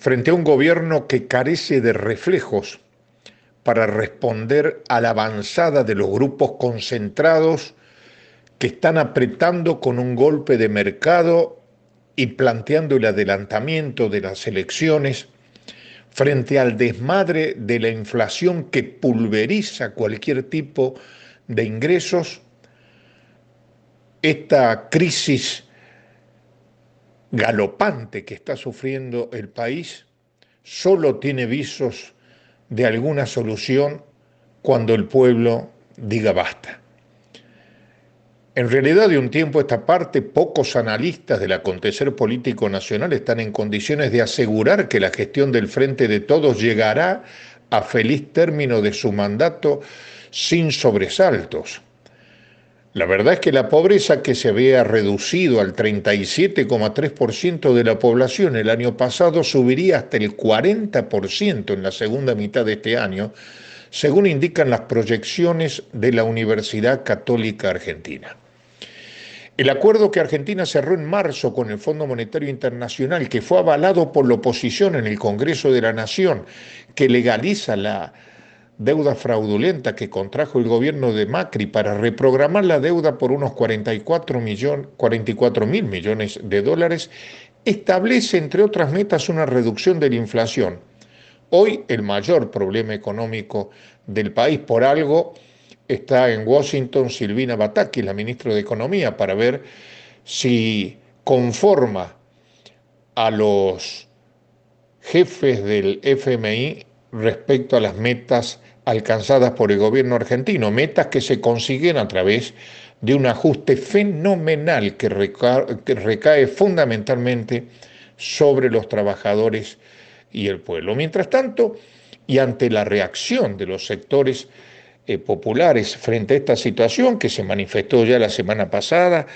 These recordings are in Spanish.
Frente a un gobierno que carece de reflejos para responder a la avanzada de los grupos concentrados que están apretando con un golpe de mercado y planteando el adelantamiento de las elecciones, frente al desmadre de la inflación que pulveriza cualquier tipo de ingresos, esta crisis galopante que está sufriendo el país solo tiene visos de alguna solución cuando el pueblo diga basta. En realidad, de un tiempo a esta parte, pocos analistas del acontecer político nacional están en condiciones de asegurar que la gestión del Frente de Todos llegará a feliz término de su mandato sin sobresaltos. La verdad es que la pobreza que se había reducido al 37,3% de la población el año pasado subiría hasta el 40% en la segunda mitad de este año, según indican las proyecciones de la Universidad Católica Argentina. El acuerdo que Argentina cerró en marzo con el Fondo Monetario Internacional, que fue avalado por la oposición en el Congreso de la Nación, que legaliza la deuda fraudulenta que contrajo el gobierno de Macri para reprogramar la deuda por unos 44 mil millones de dólares, establece, entre otras metas, una reducción de la inflación. Hoy el mayor problema económico del país, por algo, está en Washington Silvina Bataki, la ministra de Economía, para ver si conforma a los jefes del FMI respecto a las metas alcanzadas por el gobierno argentino, metas que se consiguen a través de un ajuste fenomenal que recae, fundamentalmente sobre los trabajadores y el pueblo. Mientras tanto, y ante la reacción de los sectores eh, populares frente a esta situación que se manifestó ya la semana pasada,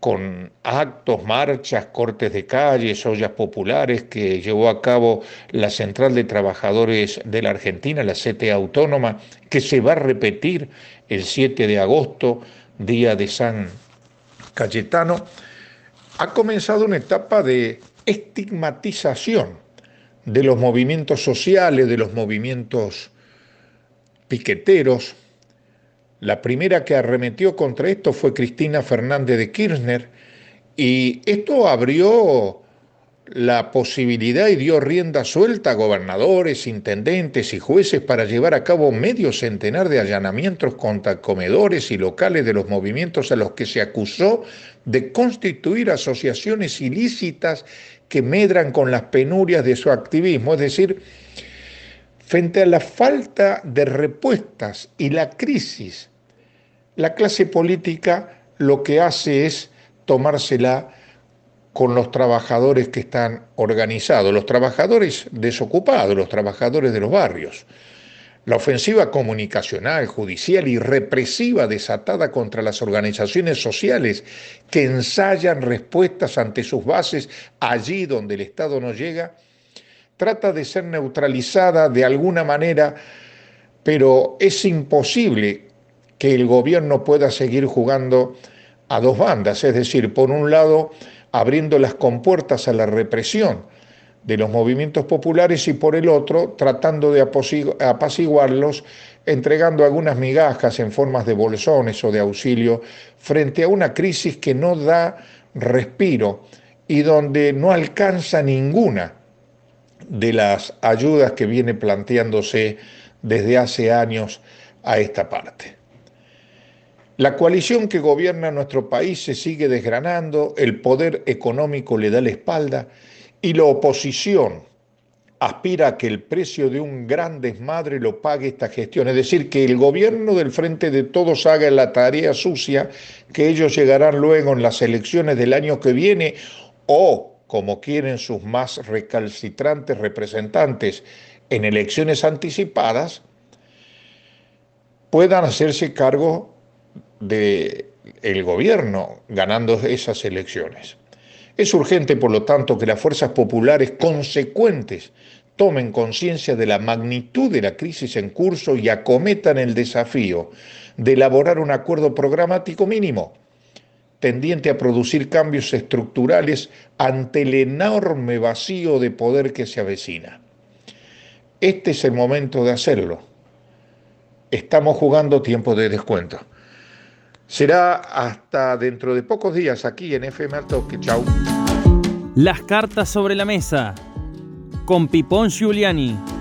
con actos, marchas, cortes de calles, ollas populares que llevó a cabo la Central de Trabajadores de la Argentina, la CTA Autónoma, que se va a repetir el 7 de agosto, día de San Cayetano, ha comenzado una etapa de estigmatización de los movimientos sociales, de los movimientos piqueteros, la primera que arremetió contra esto fue Cristina Fernández de Kirchner y esto abrió la posibilidad y dio rienda suelta a gobernadores, intendentes y jueces para llevar a cabo medio centenar de allanamientos contra comedores y locales de los movimientos a los que se acusó de constituir asociaciones ilícitas que medran con las penurias de su activismo, es decir, Frente a la falta de respuestas y la crisis, la clase política lo que hace es tomársela con los trabajadores que están organizados, los trabajadores desocupados, los trabajadores de los barrios. La ofensiva comunicacional, judicial y represiva desatada contra las organizaciones sociales que ensayan respuestas ante sus bases allí donde el Estado no llega, trata de ser neutralizada de alguna manera, pero es imposible que el gobierno pueda seguir jugando a dos bandas, es decir, por un lado, abriendo las compuertas a la represión de los movimientos populares y por el otro, tratando de apaciguarlos, entregando algunas migajas en formas de bolsones o de auxilio frente a una crisis que no da respiro y donde no alcanza ninguna de las ayudas que viene planteándose desde hace años a esta parte. La coalición que gobierna nuestro país se sigue desgranando, el poder económico le da la espalda y la oposición, aspira a que el precio de un gran desmadre lo pague esta gestión, es decir, que el gobierno del Frente de Todos haga la tarea sucia, que ellos llegarán luego en las elecciones del año que viene o, como quieren sus más recalcitrantes representantes, en elecciones anticipadas, puedan hacerse cargo del el gobierno ganando esas elecciones. Es urgente, por lo tanto, que las fuerzas populares consecuentes tomen conciencia de la magnitud de la crisis en curso y acometan el desafío de elaborar un acuerdo programático mínimo tendiente a producir cambios estructurales ante el enorme vacío de poder que se avecina. Este es el momento de hacerlo. Estamos jugando tiempo de descuento. Será hasta dentro de pocos días aquí en FM Altoque. Chau. Las cartas sobre la mesa con Pipón Giuliani.